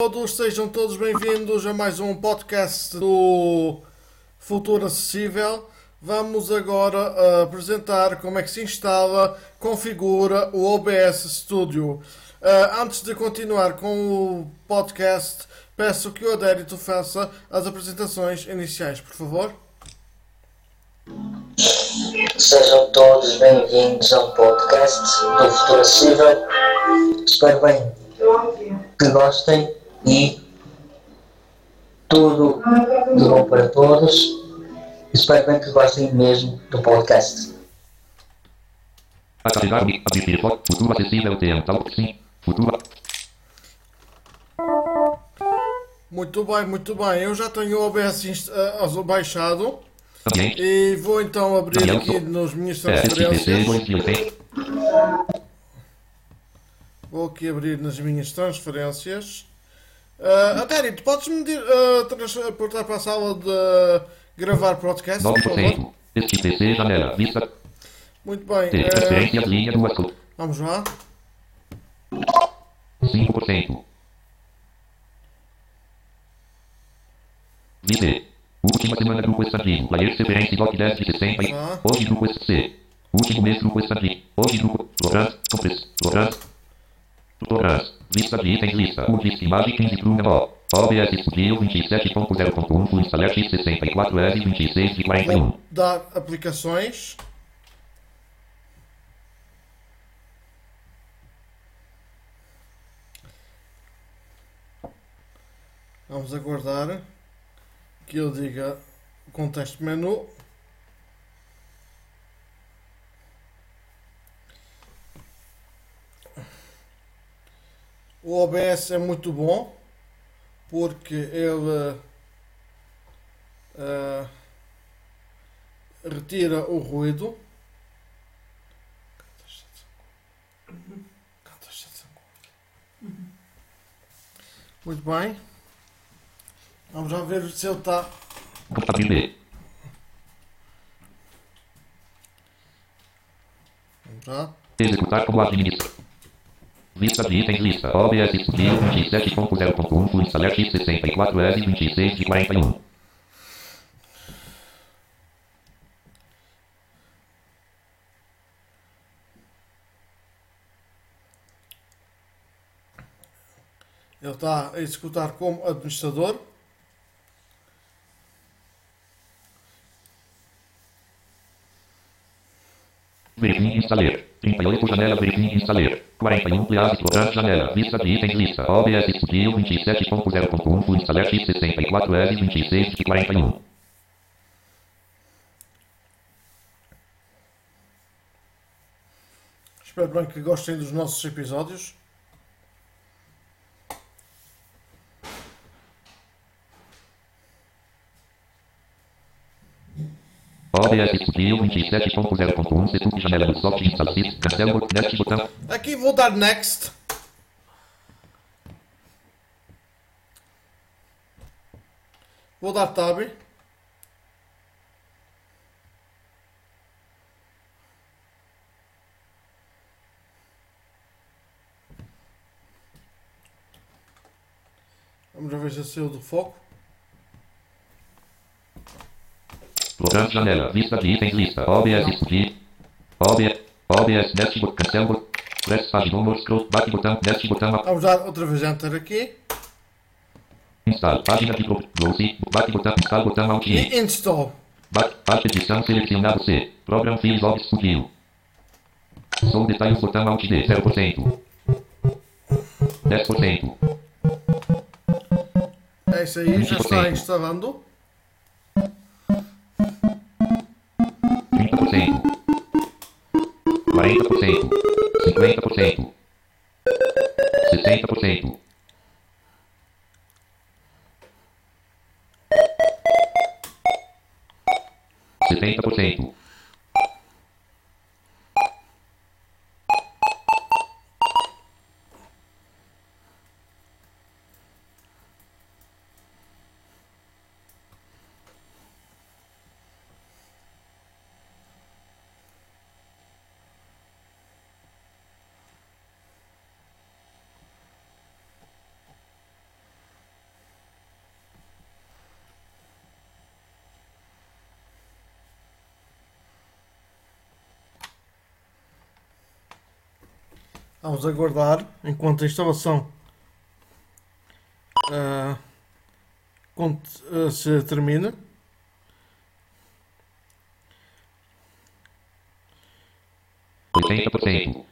todos, sejam todos bem-vindos a mais um podcast do Futuro Acessível. Vamos agora uh, apresentar como é que se instala, configura o OBS Studio. Uh, antes de continuar com o podcast, peço que o Adérito faça as apresentações iniciais, por favor. Sejam todos bem-vindos ao podcast do Futuro Acessível. Espero bem que gostem e tudo de bom para todos. Espero bem que gostem mesmo do podcast. Atualizar o admitir futuro acessível tempo sim futuro Muito bem, muito bem. Eu já tenho o OBS uh, baixado e vou então abrir aqui nas minhas transferências. 216 Vou aqui abrir nas minhas transferências. Uh, Adério, tu podes-me dir- uh, transportar para a sala de gravar podcast, por? 9% este PC janela vista Muito bem. T transferências linha co- vamos lá. 5% VT Última semana grupo expandido. Player preferência doc 10 de 60. Ah. Hoje grupo C. Último mês grupo expandido. Hoje grupo. Logras. Compress. Logras. Tutoras. Lista de itens lista. O disco imagem 15 Bruna Ó. OBS Studio 27.0.1 Full Installer X64S 26 de 41. Vou dar aplicações. Vamos aguardar que eu diga contexto menu. O OBS é muito bom porque ele eh, retira o ruído. Muito bem. Vamos já ver se ele está. Vamos já. Executar como administrador. Lista de itens lista. OBS Studio 27.0.1 Full Installer X64S 26 de 41. Ele está a executar como administrador. Verifim installer. 38 janela verifim installer. 41 pliás programa janela. Lista de itens lista. OBS Studio 27.0.1 Full Installer X64S 26 de 41. Espero bem que gostem dos nossos episódios. OBS Studio 27.0.1 Setup janela do soft install sys. Cancel bot- next botão. Aqui vou dar next. Vou dar tab. Vamos ver se saiu do foco. Programa janela. Lista de itens lista. OBS Studio. OBS. OBS next bot- Cancel bot- Press page number scroll. Back botão. Next botão. Vamos dar outra vez enter aqui. Install. Página de Glossy. Back botão. Install botão Alt. E install. Back, parte edição selecionado C. Program Files of Studio. Som detalhes botão Alt D 0%. 10%. É isso aí, já está 20%. instalando. 40%. 50%. 60%. Vamos aguardar enquanto a instalação ah, se termina. Por cento.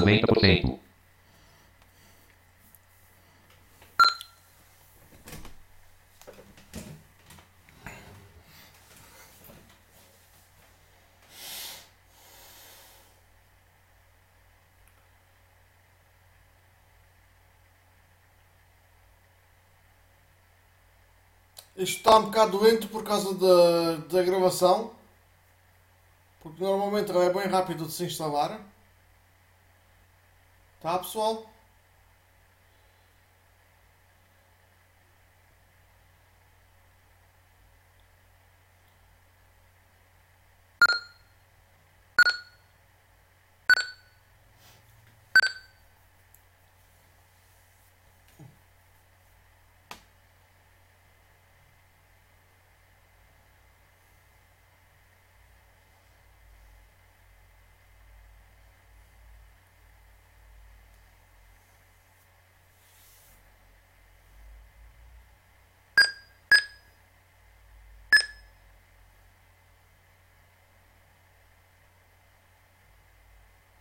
Noventa por cento. Isto está um bocado lento por causa da, da gravação. Porque normalmente é bem rápido de se instalar. Tá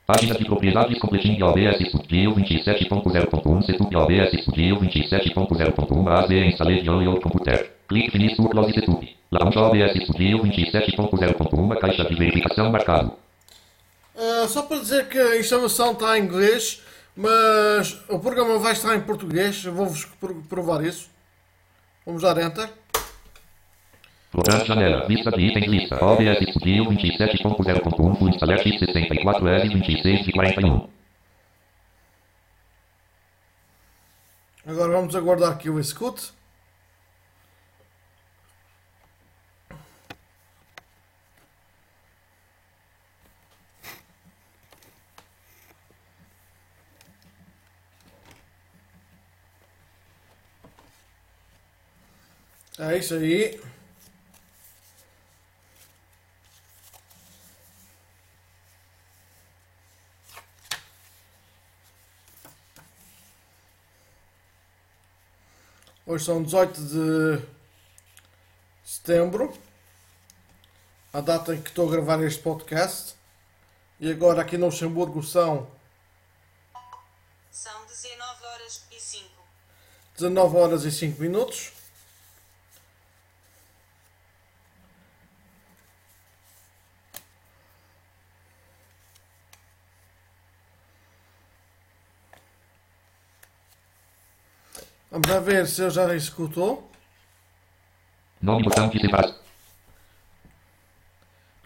Página de propriedades completinho OBS Studio 27.0.1 Setup OBS Studio 27.0.1 AZ Installed on your computer. Clique Finish to Close Setup. Launch OBS Studio 27.0.1 Caixa de verificação marcado. Ah, só para dizer que a instalação está em inglês, mas o programa vai estar em português. Vou-vos pro- provar isso. Vamos dar Enter. Programa janela. Lista de itens lista. OBS Studio 27.0.1 Full Installer X64L 26 de 41. Agora vamos aguardar que o execute. É isso aí. Hoje são 18 de setembro, a data em que estou a gravar este podcast. E agora aqui no Luxemburgo são São 19 horas e 5. 19 horas e 5 minutos. Vamos ver se eu já executou. Nome botão de separação.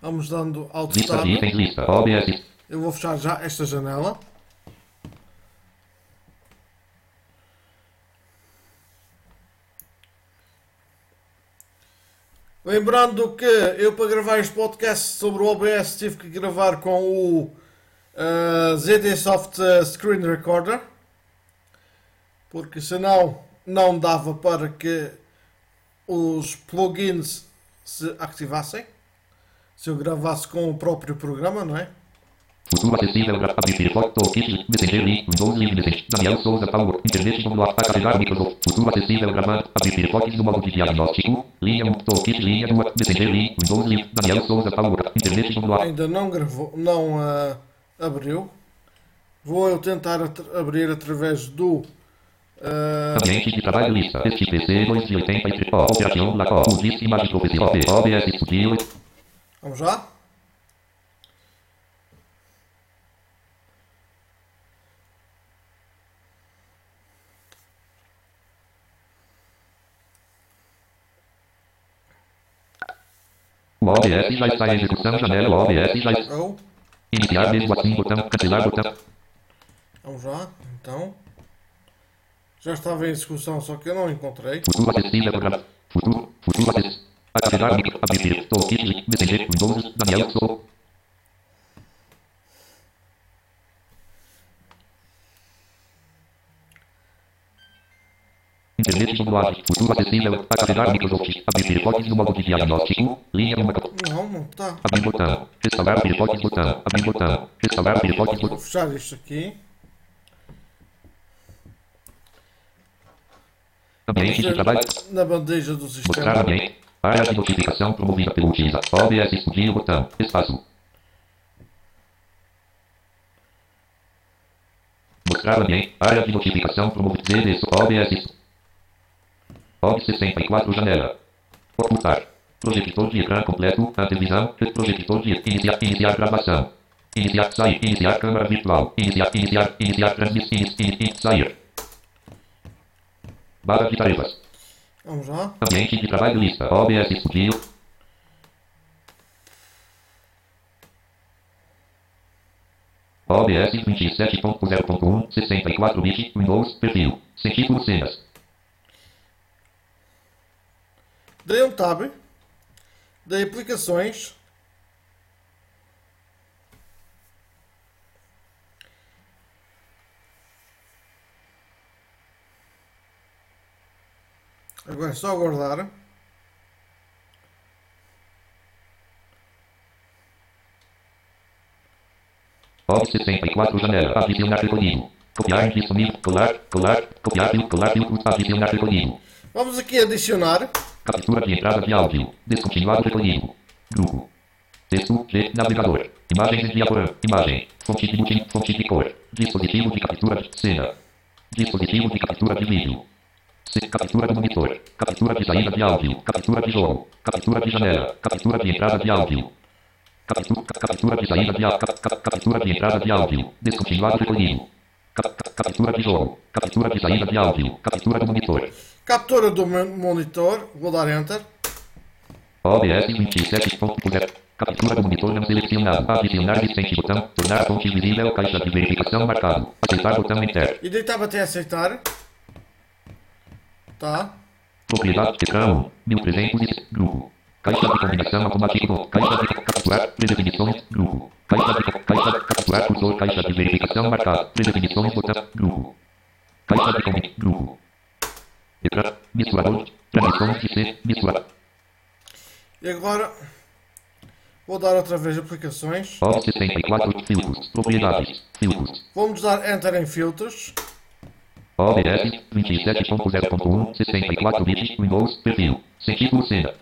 Vamos dando Alt Lista Tab. itens lista. OBS. Eu vou fechar já esta janela. Lembrando que eu para gravar este podcast sobre o OBS tive que gravar com o uh, ZD Soft uh, Screen Recorder porque senão não dava para que os plugins se ativassem se eu gravasse com o próprio programa, não é? Acessível. Abrir. Messenger. Windows. Daniel Souza Paulo. Internet download para carregar Microsoft. Futuro acessível. Abrir Firefox no modo de diagnóstico. Linha 1. Toolkit. Linha 2. Messenger. Windows. Daniel Souza Paulo. Internet. Ainda não gravou, não ah, abriu. Vou eu tentar at- abrir através do ah, uh... Ambiente de trabalho lista. Este PC 283. Operação Lacó. Disque imagem profissional. OBS Studio. Vamos lá? O OBS já está em execução. Janela OBS já está. Oh. Iniciar mesmo assim. Botão. Cancelar botão. Vamos lá, então. Já estava em execução, só que eu não encontrei. Internet linguagem. Futuro acessível. Ativar Microsoft. Abrir Firefox no modo de diagnóstico. Linha 1. Não, não está. Abrir botão. Restaurar Firefox botão. Abrir botão. Restaurar Vou botão. fechar isto aqui. Ambiente de trabalho. Na bandeja do Mostrar sistema. ambiente. Área de notificação promovida pelo utilizador. OBS explodir o botão. Espaço. Mostrar ambiente. Área de notificação promovida. ZD. OBS. OBS 64 janela. Ocultar. Projetor de ecrã completo. Antevisão. Projetor de iniciar, iniciar gravação. Iniciar, sair, iniciar câmera virtual. Iniciar, iniciar, iniciar transmissão. Iniciar, iniciar, sair. Barra de tarefas. Vamos lá. Ambiente de trabalho lista. OBS Studio. OBS 27.0.1 64 bit Windows perfil. Sem título cenas. Dei um tab. Dei aplicações. Agora é só aguardar. OBS 64 janela. Adicionar recolhido. Copiar disponível. Colar. Colar. Copiar. Colar. Adicionar recolhido. Vamos aqui adicionar. Captura de entrada de áudio. Descontinuado recolhido. Grupo. Texto G. Navegador. Imagens de diaporama. Imagem. Fonte de multi, Fonte de cor. Dispositivo de captura de cena. Dispositivo de captura de vídeo. Captura do monitor. Captura de saída de áudio. Captura de jogo. Captura de janela. Captura de entrada de áudio. Captura, ca- captura de saída de áudio. Captura de entrada de áudio. Descontinuado recolhido. Ca- ca- Captura de jogo. Captura de saída de áudio. Captura do monitor. Captura do mon- monitor. Vou dar Enter. OBS 27.0. Captura do monitor não selecionado. Adicionar recente botão. Tornar fonte visível. Caixa de verificação marcado. Aceitar botão Enter. E dei tab até aceitar. Tá. Propriedade 1. 1300 grupo. Caixa de combinação automática com caixa de capturar predefinições grupo. Caixa de caixa de capturar cursor caixa de verificação marcado. Predefinições botão grupo. Caixa de combinação grupo. Ecrã misturador transmissões de C misturar. E agora vou dar outra vez aplicações. OBS 64 filtros. Propriedades. Filtros. Vamos dar Enter em filtros. OBS 27.0.1 64 bit Windows perfil. Título cena.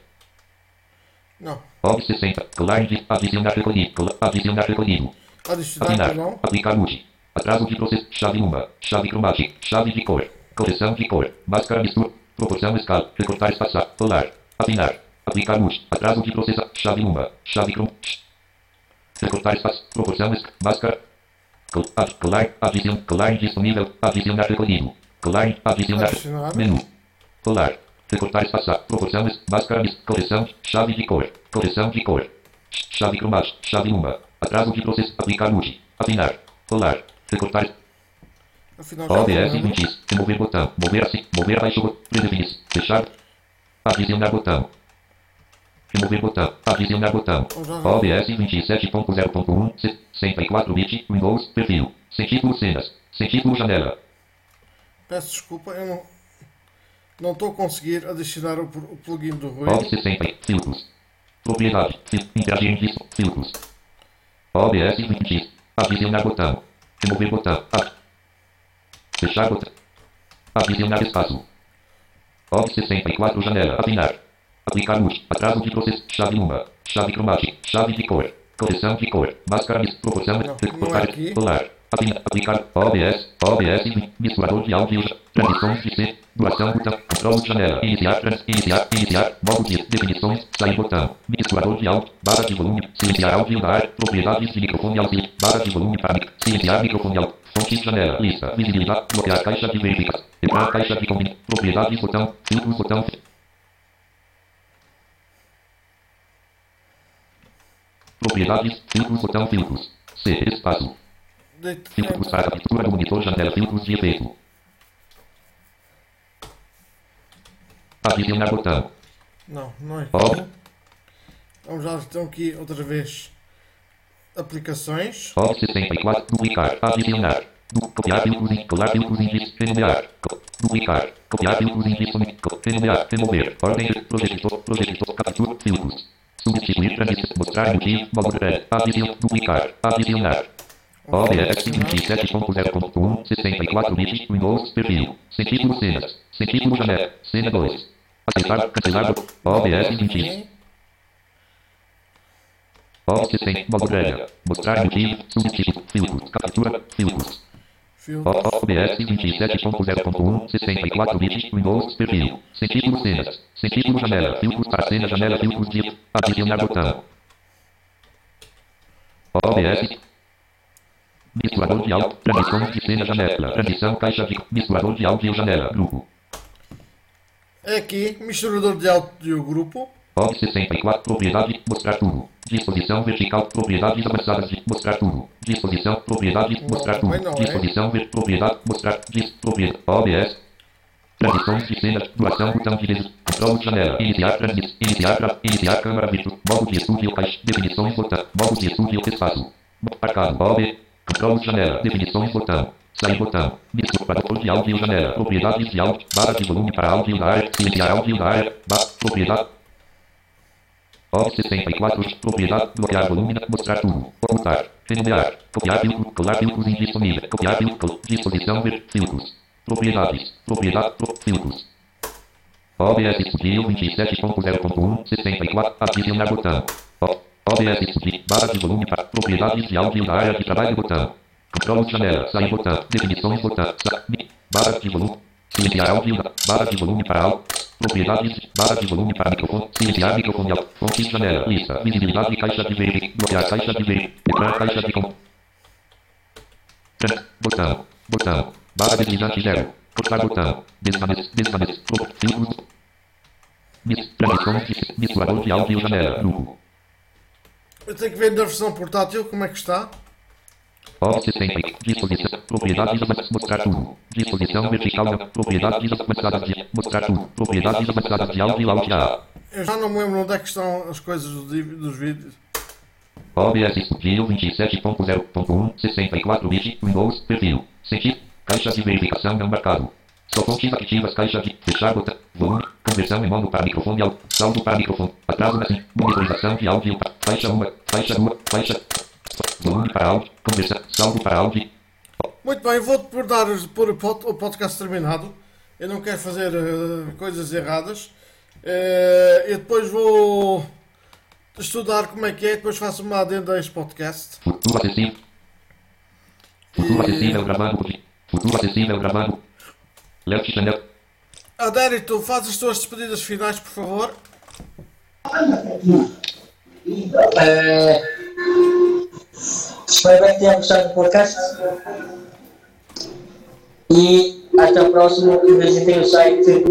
Não. OBS 60. Colar de adicionar recolhido. Adicionar recolhido. Adicionar. Aplicar multi. Atraso de processo. Chave 1. Chave cromática. Chave de cor. Correção de cor. Máscara mistura. Proporção escala. Recortar espaçar. Colar. Afinar. Aplicar multi. Atraso de processo. Chave 1. Chave crom. Recortar espaço. Proporção escala. Máscara. Colar. Adicion. Colar disponível. Adicionar recolhido. Colar. Adicionar. Adicionar. Menu. Colar. Recortar espaçar. Proporção. es- Máscara. Correção. Chave de cor. Correção de cor. Chave cromática. Chave 1. Atraso de processo. Aplicar multi. Afinar. Colar. Recortar. OBS não lembro. 20. Remover botão. Mover assim. Mover abaixo. Predefinir. Fechar. Adicionar botão. Remover botão. Adicionar botão. OBS 27.0.1. 64 bit. Windows. Perfil. Sem título cenas. Sem título janela. Peço desculpa, eu não não estou a conseguir adicionar o, o plugin do Rui. OBS 60. Filtros. Propriedade. Interagir em disco. Filtros. OBS 20. Adicionar botão. Remover botão. Ad. Fechar botão. Adicionar espaço. OBS 64 janela. Afinar. Aplicar luz. Atraso de processo. Chave 1. Chave cromática. Chave de cor. Correção de cor. Máscara. Proporção. É Recortar. aqui. Colar. Aplicar. OBS. OBS. Misturador de áudio. Transições de C. Duração botão. Controle de janela. Iniciar. Trans. Iniciar. Iniciar. Modo de definições. Sair botão. Misturador de áudio. Barra de volume. Silenciar áudio da área. Propriedades de microfone auxílio. Barra de volume para mic. Silenciar microfone áudio. Fonte de janela. Lista. Visibilidade. Bloquear caixa de verificação. Ecrã caixa de combinação. Propriedades botão. Filtros botão. Propriedades. Filtros. Botão filtros. C. Espaço. Filtros para captura do monitor. Janela. Filtros de efeito. Adicionar botão. Não, não é aqui. Vamos lá então aqui outra vez. Aplicações. Ob 64. Duplicar. Adicionar. Du copiar filtros colar filtros. Renomear. Duplicar. Copiar filtros renomear. Remover. Ordem. Projetor. Projetor. Captura. Filtros. Substituir. Transição. Mostrar motivo. Red. Adicionar. Duplicar. Adicionar. OBS 27.0.1 64 bits Windows perfil. Título cenas. Título janela. Cena 2. Aceitar. Cancelar. OBS 20. Aqui. OBS 100. Modo red. Mostrar motivo. Subtítulo. Filtros. Captura. Filtros. OBS 27.0.1 64 bits Windows perfil. Título cenas. Título janela. Filtros para cena janela. Filtros de adicionar botão. OBS. Misturador de áudio. Transmissão de cena janela. Transmissão caixa de misturador de áudio janela. Grupo. É aqui, misturador de áudio grupo. OB 64 propriedade mostrar tudo. Disposição vertical propriedades avançadas de mostrar tudo. Disposição propriedade mostrar tudo. Disposição ver propriedade mostrar dis propriedade OBS. Transições de cena, duração, botão de des... Controle de janela. Iniciar transmissão. Iniciar tra... Iniciar câmera virtual. Modo de estúdio caixa. Definições botão. Modo de estúdio espaço. Marcado. OB. Controle de janela. Definições botão. Sair botão. Misturador de áudio janela. Propriedades de áudio. Barra de volume para áudio da área. Silenciar áudio da área. Barra. Propriedade. OB 64. Propriedade. Bloquear volume. Mostrar tudo. Ocultar. Renomear. Copiar filtro. Colar filtros indisponível. Copiar filtro. Disposição ver. Filtros. Propriedades. Propriedade. Pro, filtros. OBS Studio 27.0.1 64. Adicionar botão. OBS Studio. Barra de volume para propriedades de áudio da área de trabalho botão. Controle de janela. Sair botão. Definições botão. Sa, mi, barra de volume. Silenciar áudio barra de volume para áudio. Propriedades. Barra de volume para microfone. Silenciar microfone. Fontes janela. Lista. Visibilidade caixa de verificação. Bloquear caixa de verificação. Ecrã caixa de com. Botão. Botão. Barra deslizante zero. Cortar botão. Desvanecer. Pro- Filtros. Mis- Transmissões de misturador de áudio janela. Grupo. Eu tenho que ver na versão portátil como é que está. OB 60. Disposição. Propriedades. Mostrar tudo. Disposição vertical. da- Propriedades avançadas de. Mostrar tudo. Propriedades avançadas de áudio. Áudio A. Eu já não me lembro onde é que estão as coisas dos, vídeos. OBS Studio 27.0.1 64 bits Windows perfil. Sentido. Caixa de verificação não marcado. Só fontes ativas. Caixa de fechar botão. Volume. Conversão em mono para microfone. áudio. Saldo para microfone. Atraso na sim. Monitorização de áudio. Faixa 1. Faixa 2. Faixa. Volume para áudio. Conversão. Saldo para áudio. Muito bem, vou-te por dar por o pod- o podcast terminado. Eu não quero fazer eh, coisas erradas. Eh, eu depois vou estudar como é que é, depois faço uma adenda a este podcast. Futuro acessível. Futuro acessível gravando. Futuro acessível gravando. Left Channel. Adérito, faz as tuas despedidas finais, por favor. Eh, espero que tenham gostado do podcast. E até o próximo. E visitem o site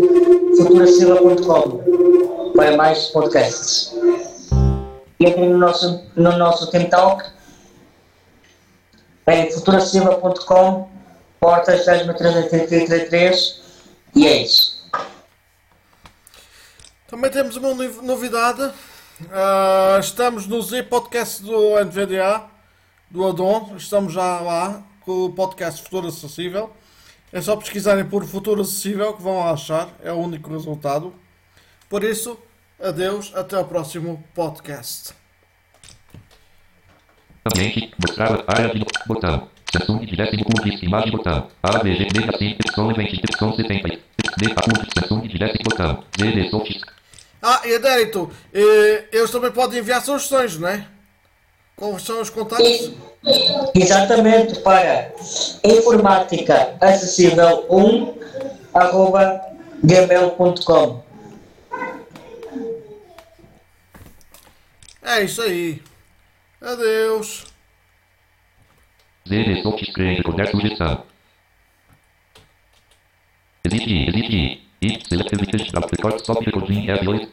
futuracila.com para mais podcasts. E entrem no nosso, no nosso Team Talk em futuracila.com portas 333 e é isso. Também temos uma novi- novidade. Ah, estamos no Z Podcast do NVDA, do Adon. Estamos já lá com o podcast Futuro Acessível. É só pesquisarem por Futuro Acessível que vão achar. É o único resultado. Por isso, adeus. Até o próximo podcast. Ambiente, mostrar área de botão. Samsung de décimo curso de imagem botão. AVG Mega Sim, Y 20, Y 70. D Facundo, Samsung de décimo botão. ZD Soft. Ah, e Adérito, eh, eles também podem enviar sugestões, não é? Quais são os contatos? Exatamente para informática acessível 1 arroba gmail.com É isso aí. Adeus. ZD Soft escreve qualquer sugestão. Each selected fish from the cart subsequently has list